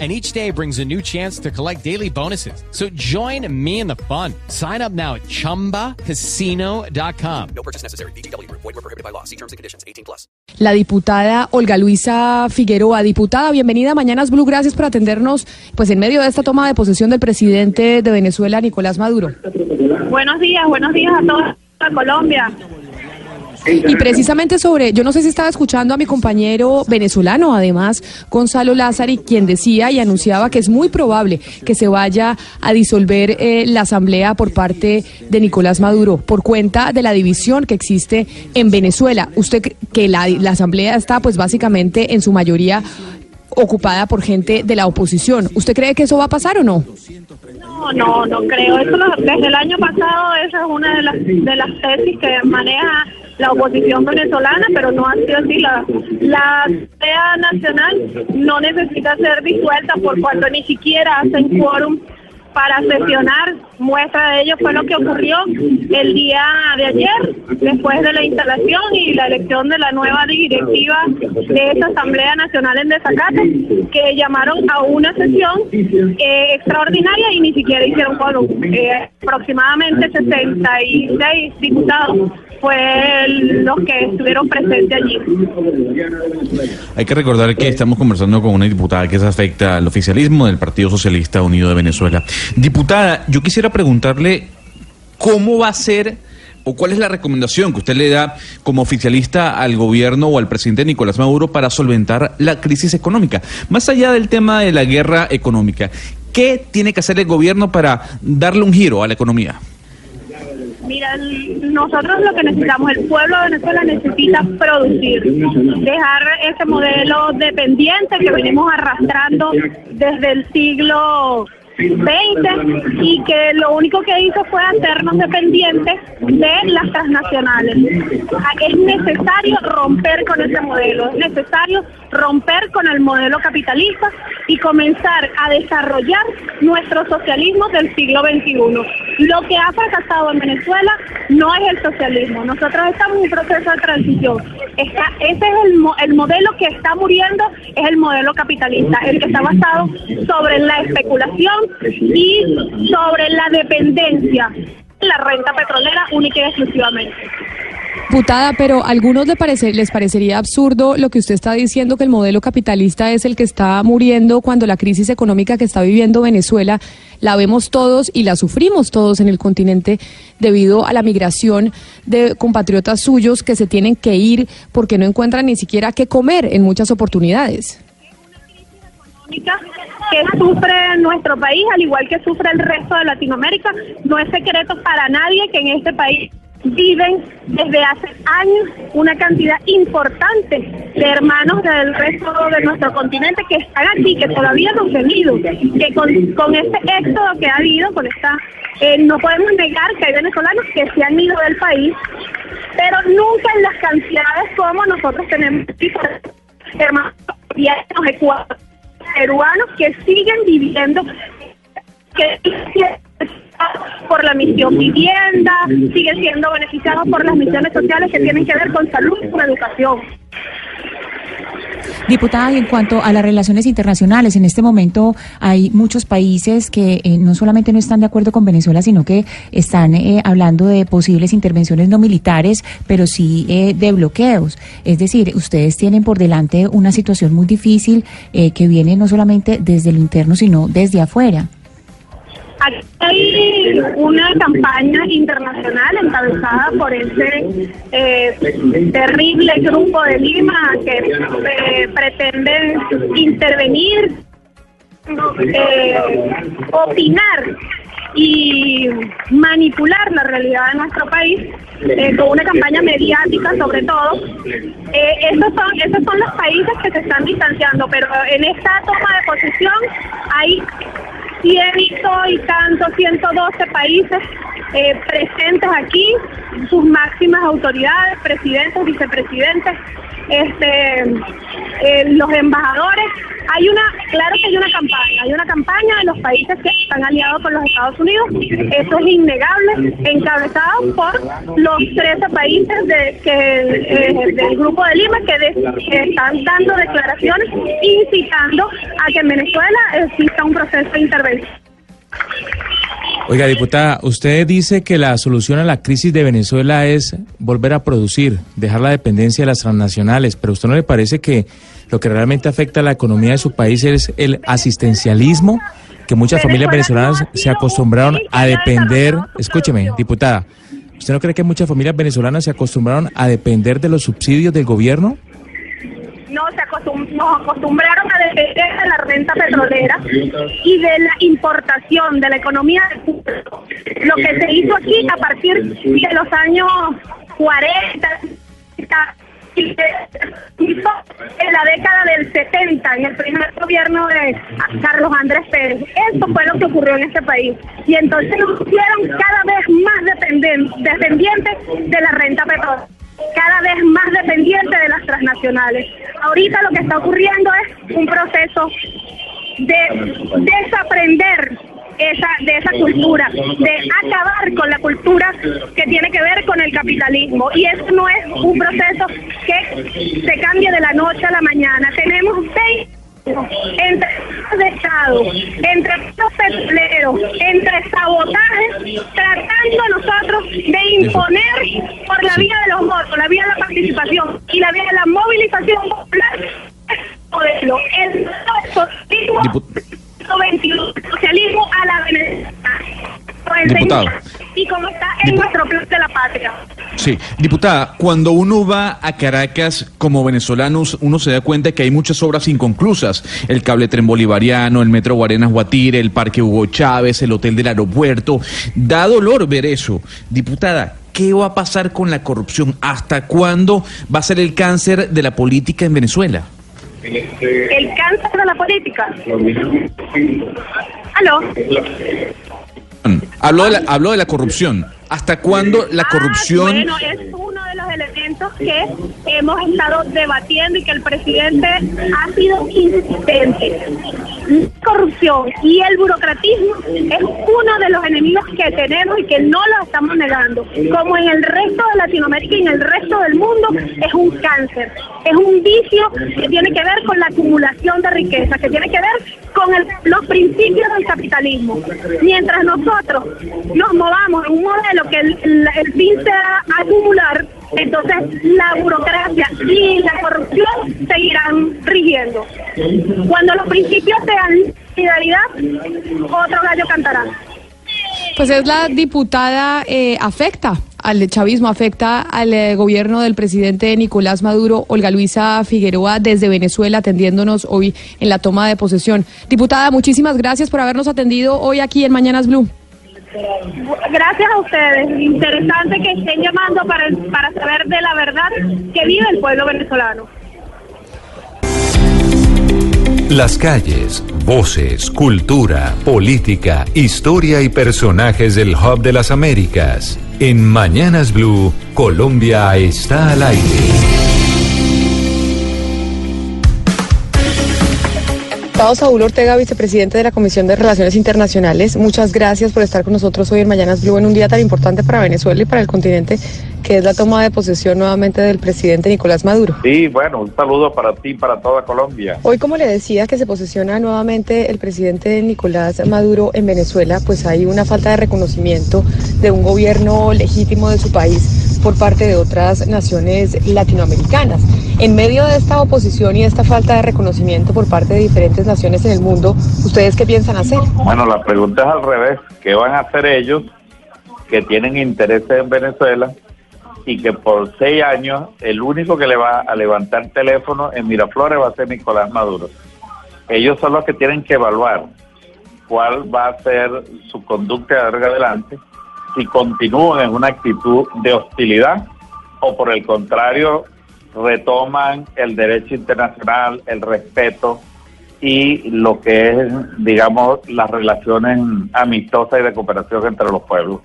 and each day brings a new chance to collect daily bonuses. So join me in the fun. Sign up now at ChumbaCasino.com. No purchase necessary. BGW. Void were prohibited by law. See terms and conditions. 18 plus. La diputada Olga Luisa Figueroa. Diputada, bienvenida a Mañanas Blue. Gracias por atendernos pues en medio de esta toma de posesión del presidente de Venezuela, Nicolás Maduro. Buenos días, buenos días a toda Colombia. Y precisamente sobre, yo no sé si estaba escuchando a mi compañero venezolano, además, Gonzalo Lázari, quien decía y anunciaba que es muy probable que se vaya a disolver eh, la asamblea por parte de Nicolás Maduro, por cuenta de la división que existe en Venezuela. Usted que la, la asamblea está, pues básicamente, en su mayoría ocupada por gente de la oposición. ¿Usted cree que eso va a pasar o no? No, no, no creo. Eso desde el año pasado esa es una de las, de las tesis que maneja la oposición venezolana, pero no ha sido así. La, la Nacional no necesita ser disuelta por cuanto ni siquiera hacen quórum para sesionar. Muestra de ello fue lo que ocurrió el día de ayer, después de la instalación y la elección de la nueva directiva de esta Asamblea Nacional en Desacate, que llamaron a una sesión eh, extraordinaria y ni siquiera hicieron quórum. Eh, aproximadamente 66 diputados fue los que estuvieron presentes allí. Hay que recordar que estamos conversando con una diputada que se afecta al oficialismo del Partido Socialista Unido de Venezuela. Diputada, yo quisiera preguntarle cómo va a ser o cuál es la recomendación que usted le da como oficialista al gobierno o al presidente Nicolás Maduro para solventar la crisis económica. Más allá del tema de la guerra económica, ¿qué tiene que hacer el gobierno para darle un giro a la economía? Mira, nosotros lo que necesitamos, el pueblo de Venezuela necesita producir, dejar ese modelo dependiente que venimos arrastrando desde el siglo 20 y que lo único que hizo fue hacernos dependientes de las transnacionales. Es necesario romper con ese modelo, es necesario romper con el modelo capitalista y comenzar a desarrollar nuestro socialismo del siglo XXI. Lo que ha fracasado en Venezuela no es el socialismo, nosotros estamos en un proceso de transición. ese es el, el modelo que está muriendo, es el modelo capitalista, el que está basado sobre la especulación, y sobre la dependencia la renta petrolera única y exclusivamente. Putada, pero a algunos les, parece, les parecería absurdo lo que usted está diciendo, que el modelo capitalista es el que está muriendo cuando la crisis económica que está viviendo Venezuela la vemos todos y la sufrimos todos en el continente debido a la migración de compatriotas suyos que se tienen que ir porque no encuentran ni siquiera qué comer en muchas oportunidades que sufre nuestro país, al igual que sufre el resto de Latinoamérica. No es secreto para nadie que en este país viven desde hace años una cantidad importante de hermanos del resto de nuestro continente que están aquí, que todavía no han venido, que con, este éxodo que ha habido, con esta, eh, no podemos negar que hay venezolanos que se han ido del país, pero nunca en las cantidades como nosotros tenemos hermanos peruanos que siguen viviendo que por la misión vivienda, siguen siendo beneficiados por las misiones sociales que tienen que ver con salud y con educación. Diputada, y en cuanto a las relaciones internacionales, en este momento hay muchos países que eh, no solamente no están de acuerdo con Venezuela, sino que están eh, hablando de posibles intervenciones no militares, pero sí eh, de bloqueos. Es decir, ustedes tienen por delante una situación muy difícil que viene no solamente desde lo interno, sino desde afuera. Hay una campaña internacional encabezada por ese eh, terrible grupo de Lima que eh, pretende intervenir, eh, opinar y manipular la realidad de nuestro país con una campaña mediática sobre todo. esos, son, esos son los países que se están distanciando, pero en esta toma de posición hay ciento y tanto, 112 países eh, presentes aquí, sus máximas autoridades, presidentes, vicepresidentes, este, eh, los embajadores. Hay una, claro que hay una campaña, hay una campaña de los países que están aliados con los Estados Unidos, eso es innegable, encabezado por los 13 países eh, del Grupo de Lima que, están dando declaraciones incitando a que en Venezuela un proceso de intervención. Oiga, diputada, usted dice que la solución a la crisis de Venezuela es volver a producir, dejar la dependencia de las transnacionales, pero ¿a usted no le parece que lo que realmente afecta a la economía de su país es el asistencialismo? Que muchas familias venezolanas se acostumbraron a depender, escúcheme, diputada, ¿usted no cree que muchas familias venezolanas se acostumbraron a depender de los subsidios del gobierno? No se nos acostumbraron a depender de la renta petrolera y de la importación de la economía Lo que se hizo aquí a partir de los años 40, en la década del 70, en el primer gobierno de Carlos Andrés Pérez. Eso fue lo que ocurrió en este país. Y entonces nos hicieron cada vez más dependientes de la renta petrolera cada vez más dependiente de las transnacionales. Ahorita lo que está ocurriendo es un proceso de desaprender esa, de esa cultura, de acabar con la cultura que tiene que ver con el capitalismo. Y eso no es un proceso que se cambie de la noche a la mañana. Tenemos 20 entre de Estado, entre los petroleros, entre sabotajes, tratando nosotros de imponer por la vía de los votos, la vía de la participación y la vía de la movilización popular modelo, el socialismo, socialismo a la Venezuela. Diputado. Y como está en nuestro plan de la patria. Sí, diputada, cuando uno va a Caracas como venezolanos, uno se da cuenta que hay muchas obras inconclusas. El cable tren bolivariano, el metro Guarenas Guatire, el parque Hugo Chávez, el hotel del aeropuerto. Da dolor ver eso. Diputada, ¿qué va a pasar con la corrupción? ¿Hasta cuándo va a ser el cáncer de la política en Venezuela? El cáncer de la política. ¿Aló? Habló de la, habló de la corrupción. ¿Hasta cuándo la ah, corrupción? bueno, es que hemos estado debatiendo y que el presidente ha sido insistente. La corrupción y el burocratismo es uno de los enemigos que tenemos y que no lo estamos negando. Como en el resto de Latinoamérica y en el resto del mundo, es un cáncer, es un vicio que tiene que ver con la acumulación de riqueza, que tiene que ver con los principios del capitalismo. Mientras nosotros nos movamos en un modelo que el, el fin sea acumular, entonces la burocracia y la corrupción seguirán rigiendo. Cuando los principios sean solidaridad, otro gallo cantará. Pues es la diputada eh, afecta al chavismo, afecta al eh, gobierno del presidente Nicolás Maduro, Olga Luisa Figueroa, desde Venezuela, atendiéndonos hoy en la toma de posesión. Diputada, muchísimas gracias por habernos atendido hoy aquí en Mañanas Blue. Gracias a ustedes. Interesante que estén llamando para, para saber de la verdad que vive el pueblo venezolano. Las calles, voces, cultura, política, historia y personajes del Hub de las Américas. En Mañanas Blue, Colombia está al aire. Saúl Ortega, vicepresidente de la Comisión de Relaciones Internacionales, muchas gracias por estar con nosotros hoy en Mañanas Blue en un día tan importante para Venezuela y para el continente, que es la toma de posesión nuevamente del presidente Nicolás Maduro. Sí, bueno, un saludo para ti y para toda Colombia. Hoy, como le decía, que se posesiona nuevamente el presidente Nicolás Maduro en Venezuela, pues hay una falta de reconocimiento de un gobierno legítimo de su país por parte de otras naciones latinoamericanas. En medio de esta oposición y esta falta de reconocimiento por parte de diferentes naciones en el mundo, ¿ustedes qué piensan hacer? Bueno, la pregunta es al revés. ¿Qué van a hacer ellos que tienen intereses en Venezuela y que por seis años el único que le va a levantar teléfono en Miraflores va a ser Nicolás Maduro? Ellos son los que tienen que evaluar cuál va a ser su conducta de adelante si continúan en una actitud de hostilidad o por el contrario retoman el derecho internacional, el respeto y lo que es, digamos, las relaciones amistosas y de cooperación entre los pueblos.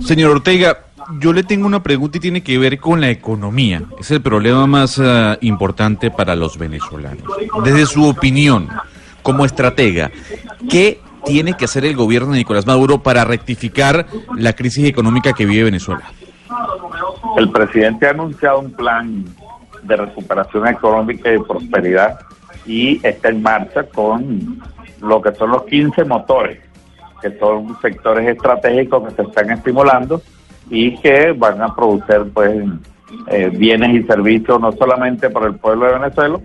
Señor Ortega, yo le tengo una pregunta y tiene que ver con la economía. Es el problema más uh, importante para los venezolanos. Desde su opinión, como estratega, ¿qué tiene que hacer el gobierno de Nicolás Maduro para rectificar la crisis económica que vive Venezuela? El presidente ha anunciado un plan de recuperación económica y prosperidad y está en marcha con lo que son los 15 motores, que son sectores estratégicos que se están estimulando y que van a producir pues eh, bienes y servicios no solamente para el pueblo de Venezuela,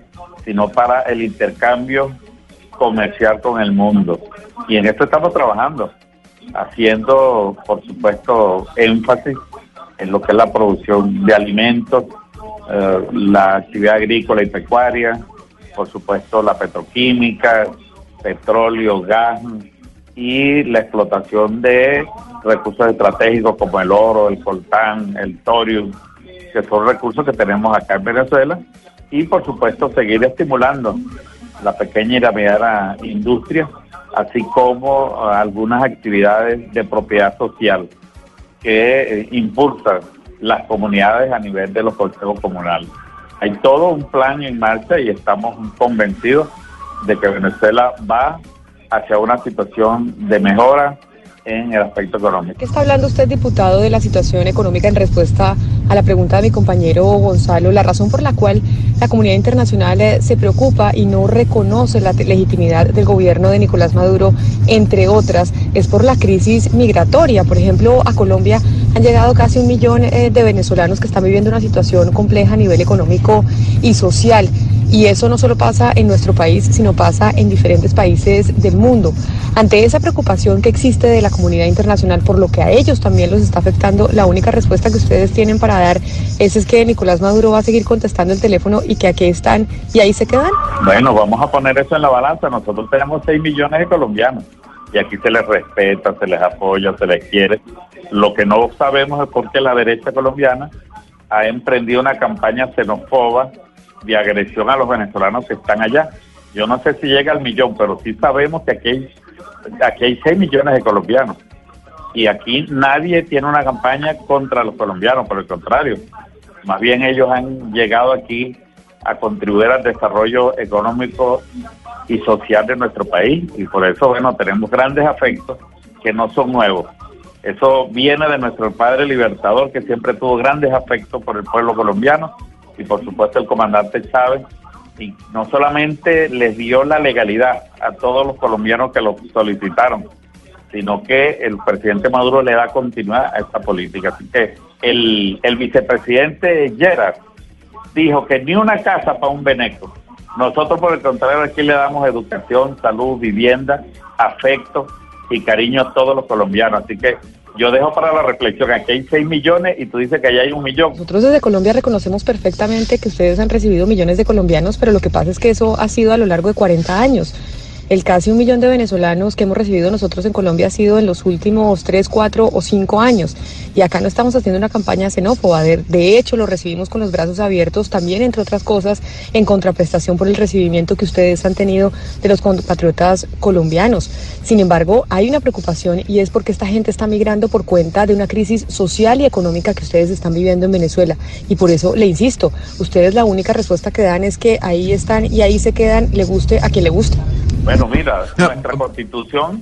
sino para el intercambio comercial con el mundo. Y en esto estamos trabajando, haciendo, por supuesto, énfasis en lo que es la producción de alimentos, eh, la actividad agrícola y pecuaria, por supuesto la petroquímica, petróleo, gas y la explotación de recursos estratégicos como el oro, el coltán, el thorium, que son recursos que tenemos acá en Venezuela, y por supuesto seguir estimulando la pequeña y la mediana industria, así como uh, algunas actividades de propiedad social que eh, impulsan las comunidades a nivel de los consejos comunales. Hay todo un plan en marcha y estamos convencidos de que Venezuela va hacia una situación de mejora en el aspecto económico. ¿Qué está hablando usted, diputado, de la situación económica en respuesta a la pregunta de mi compañero Gonzalo? La razón por la cual la comunidad internacional eh, se preocupa y no reconoce la legitimidad del gobierno de Nicolás Maduro, entre otras, es por la crisis migratoria. Por ejemplo, a Colombia han llegado casi un millón eh, de venezolanos que están viviendo una situación compleja a nivel económico y social. Y eso no solo pasa en nuestro país, sino pasa en diferentes países del mundo. Ante esa preocupación que existe de la comunidad internacional por lo que a ellos también los está afectando, la única respuesta que ustedes tienen para dar es, es que Nicolás Maduro va a seguir contestando el teléfono y que aquí están y ahí se quedan. Bueno, vamos a poner eso en la balanza. Nosotros tenemos 6 millones de colombianos y aquí se les respeta, se les apoya, se les quiere. Lo que no sabemos es por qué la derecha colombiana ha emprendido una campaña xenófoba de agresión a los venezolanos que están allá. Yo no sé si llega al millón, pero sí sabemos que aquí hay, aquí hay 6 millones de colombianos. Y aquí nadie tiene una campaña contra los colombianos, por el contrario. Más bien ellos han llegado aquí a contribuir al desarrollo económico y social de nuestro país. Y por eso, bueno, tenemos grandes afectos que no son nuevos. Eso viene de nuestro padre libertador, que siempre tuvo grandes afectos por el pueblo colombiano y por supuesto el comandante Chávez, y no solamente les dio la legalidad a todos los colombianos que lo solicitaron, sino que el presidente Maduro le da continuidad a esta política. Así que el, el vicepresidente Gerard dijo que ni una casa para un veneco. Nosotros, por el contrario, aquí le damos educación, salud, vivienda, afecto y cariño a todos los colombianos. Así que yo dejo para la reflexión, aquí hay 6 millones y tú dices que allá hay un millón. Nosotros desde Colombia reconocemos perfectamente que ustedes han recibido millones de colombianos, pero lo que pasa es que eso ha sido a lo largo de 40 años. El casi un millón de venezolanos que hemos recibido nosotros en Colombia ha sido en los últimos 3, 4 o 5 años. Y acá no estamos haciendo una campaña xenófoba. De, de, hecho, lo recibimos con los brazos abiertos, también, entre otras cosas, en contraprestación por el recibimiento que ustedes han tenido de los compatriotas colombianos. Sin embargo, hay una preocupación y es porque esta gente está migrando por cuenta de una crisis social y económica que ustedes están viviendo en Venezuela. Y por eso le insisto, ustedes la única respuesta que dan es que ahí están y ahí se quedan, le guste a quien le guste. Bueno, mira, nuestra constitución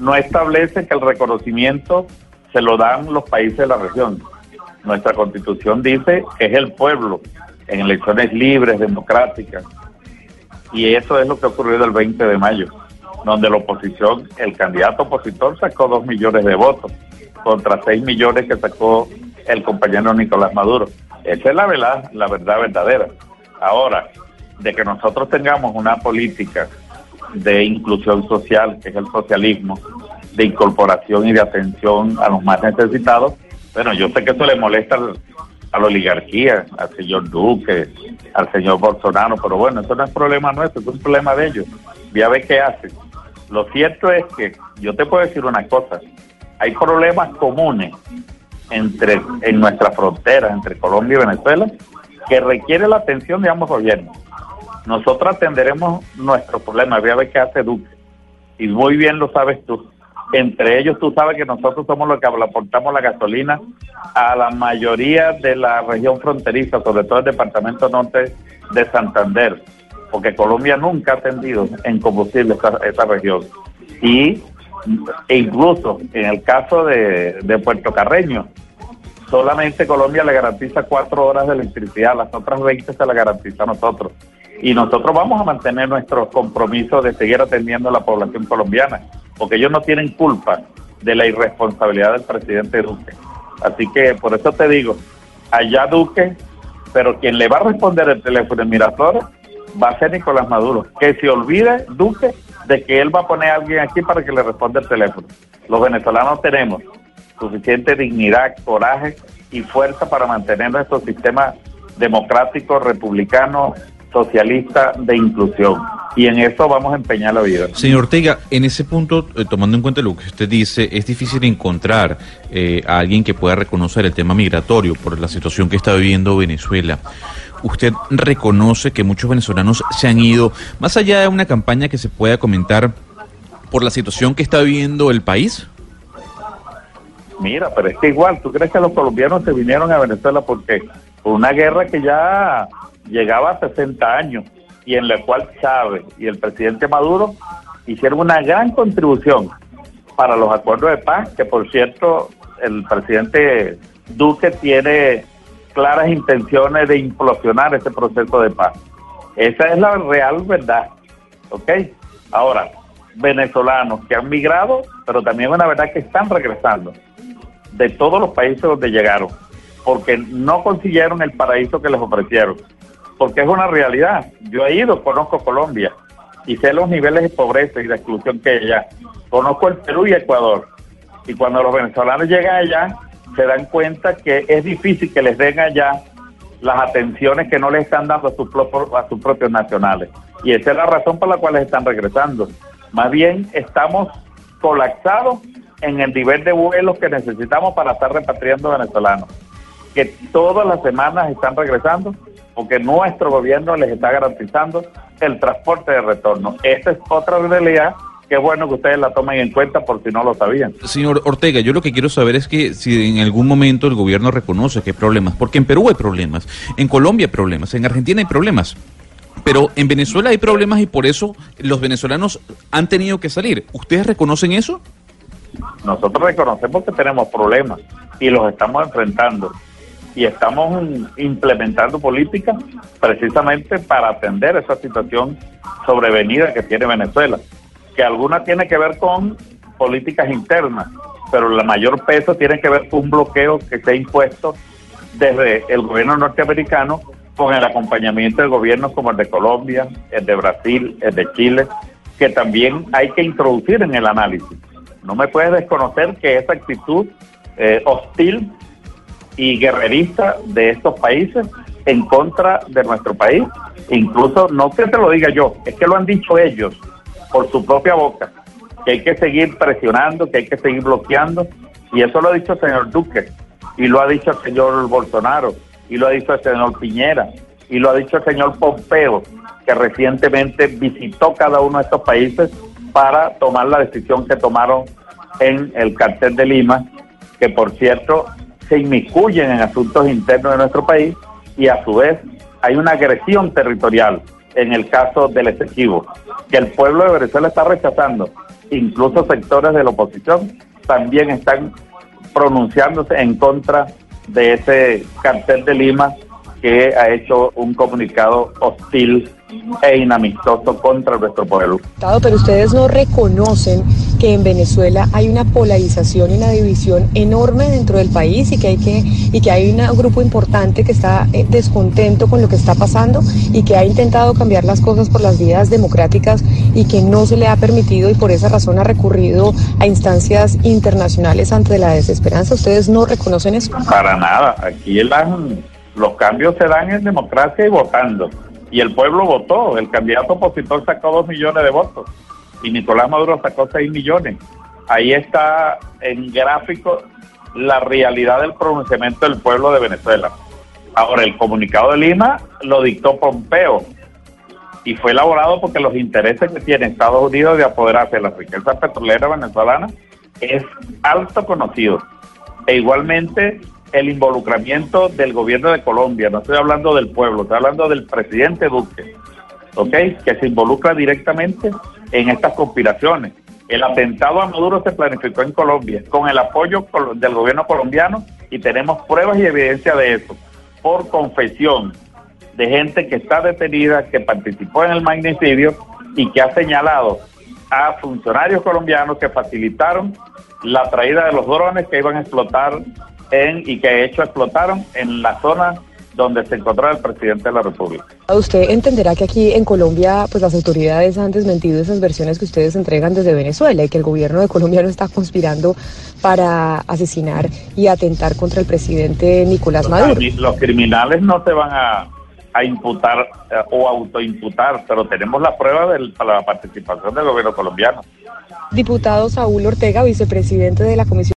no establece que el reconocimiento se lo dan los países de la región. Nuestra constitución dice que es el pueblo en elecciones libres, democráticas. Y eso es lo que ha ocurrido el 20 de mayo, donde la oposición, el candidato opositor sacó dos millones de votos contra seis millones que sacó el compañero Nicolás Maduro. Esa es la verdad, la verdad verdadera. Ahora, de que nosotros tengamos una política de inclusión social, que es el socialismo, de incorporación y de atención a los más necesitados. Bueno, yo sé que eso le molesta a la oligarquía, al señor Duque, al señor Bolsonaro, pero bueno, eso no es problema nuestro, es un problema de ellos. Ya ve qué hacen. Lo cierto es que yo te puedo decir una cosa, hay problemas comunes entre en nuestra frontera, entre Colombia y Venezuela, que requiere la atención de ambos gobiernos. Nosotros atenderemos nuestros problemas, voy a ver qué hace Duque, y muy bien lo sabes tú. Entre ellos, tú sabes que nosotros somos los que aportamos la gasolina a la mayoría de la región fronteriza, sobre todo el departamento norte de Santander, porque Colombia nunca ha atendido en combustible esa, esa región. Y e incluso en el caso de, de Puerto Carreño, solamente Colombia le garantiza cuatro horas de electricidad, las otras 20 se la garantiza a nosotros. Y nosotros vamos a mantener nuestro compromiso de seguir atendiendo a la población colombiana, porque ellos no tienen culpa de la irresponsabilidad del presidente Duque. Así que por eso te digo, allá Duque, pero quien le va a responder el teléfono en Miraflores va a ser Nicolás Maduro. Que se olvide Duque de que él va a poner a alguien aquí para que le responda el teléfono. Los venezolanos tenemos suficiente dignidad, coraje y fuerza para mantener nuestro sistema democrático, republicano, socialista de inclusión. Y en eso vamos a empeñar la vida. Señor Ortega, en ese punto, eh, tomando en cuenta lo que usted dice, es difícil encontrar eh, a alguien que pueda reconocer el tema migratorio por la situación que está viviendo Venezuela. ¿Usted reconoce que muchos venezolanos se han ido, más allá de una campaña que se pueda comentar, por la situación que está viviendo el país? Mira, pero es que igual, ¿tú crees que los colombianos se vinieron a Venezuela porque por una guerra que ya llegaba a 60 años y en la cual Chávez y el presidente Maduro hicieron una gran contribución para los acuerdos de paz, que por cierto el presidente Duque tiene claras intenciones de implosionar ese proceso de paz. Esa es la real verdad, ¿ok? Ahora, venezolanos que han migrado, pero también es una verdad que están regresando de todos los países donde llegaron, porque no consiguieron el paraíso que les ofrecieron, porque es una realidad. Yo he ido, conozco Colombia y sé los niveles de pobreza y de exclusión que hay allá. Conozco el Perú y Ecuador. Y cuando los venezolanos llegan allá, se dan cuenta que es difícil que les den allá las atenciones que no les están dando a sus, a sus propios nacionales. Y esa es la razón por la cual están regresando. Más bien estamos colapsados en el nivel de vuelos que necesitamos para estar repatriando venezolanos, que todas las semanas están regresando porque nuestro gobierno les está garantizando el transporte de retorno. Esta es otra realidad Qué bueno que ustedes la tomen en cuenta por si no lo sabían. Señor Ortega, yo lo que quiero saber es que si en algún momento el gobierno reconoce que hay problemas, porque en Perú hay problemas, en Colombia hay problemas, en Argentina hay problemas. Pero en Venezuela hay problemas y por eso los venezolanos han tenido que salir. ¿Ustedes reconocen eso? Nosotros reconocemos que tenemos problemas y los estamos enfrentando y estamos implementando políticas precisamente para atender esa situación sobrevenida que tiene Venezuela, que alguna tiene que ver con políticas internas, pero la mayor peso tiene que ver con un bloqueo que se ha impuesto desde el gobierno norteamericano con el acompañamiento de gobiernos como el de Colombia, el de Brasil, el de Chile, que también hay que introducir en el análisis. No me puedes desconocer que esa actitud eh, hostil y guerrerista de estos países en contra de nuestro país, incluso no que te lo diga yo, es que lo han dicho ellos por su propia boca, que hay que seguir presionando, que hay que seguir bloqueando, y eso lo ha dicho el señor Duque, y lo ha dicho el señor Bolsonaro, y lo ha dicho el señor Piñera, y lo ha dicho el señor Pompeo, que recientemente visitó cada uno de estos países para tomar la decisión que tomaron en el cartel de Lima, que por cierto se inmiscuyen en asuntos internos de nuestro país y a su vez hay una agresión territorial en el caso del Esequibo, que el pueblo de Venezuela está rechazando. Incluso sectores de la oposición también están pronunciándose en contra de ese cartel de Lima que ha hecho un comunicado hostil e inamistoso contra nuestro pueblo. Pero ustedes no reconocen que en Venezuela hay una polarización y una división enorme dentro del país y que hay que y que hay un grupo importante que está eh, descontento con lo que está pasando y que ha intentado cambiar las cosas por las vías democráticas y que no se le ha permitido y por esa razón ha recurrido a instancias internacionales ante la desesperanza. ¿Ustedes no reconocen eso? Para nada. Aquí el los cambios se dan en democracia y votando. Y el pueblo votó. El candidato opositor sacó dos millones de votos y Nicolás Maduro sacó seis millones. Ahí está en gráfico la realidad del pronunciamiento del pueblo de Venezuela. Ahora, el comunicado de Lima lo dictó Pompeo y fue elaborado porque los intereses que tiene Estados Unidos de apoderarse de las riquezas petroleras venezolanas es alto conocido. E igualmente el involucramiento del gobierno de Colombia, no estoy hablando del pueblo, estoy hablando del presidente Duque, ¿ok? Que se involucra directamente en estas conspiraciones. El atentado a Maduro se planificó en Colombia con el apoyo del gobierno colombiano y tenemos pruebas y evidencia de eso por confesión de gente que está detenida, que participó en el magnicidio y que ha señalado a funcionarios colombianos que facilitaron la traída de los drones que iban a explotar en y que de hecho explotaron en la zona donde se encontraba el presidente de la República. Usted entenderá que aquí en Colombia, pues las autoridades han desmentido esas versiones que ustedes entregan desde Venezuela y que el gobierno de Colombia no está conspirando para asesinar y atentar contra el presidente Nicolás Maduro. Los criminales no se van a, a imputar eh, o autoimputar, pero tenemos la prueba de la participación del gobierno colombiano. Diputado Saúl Ortega, vicepresidente de la Comisión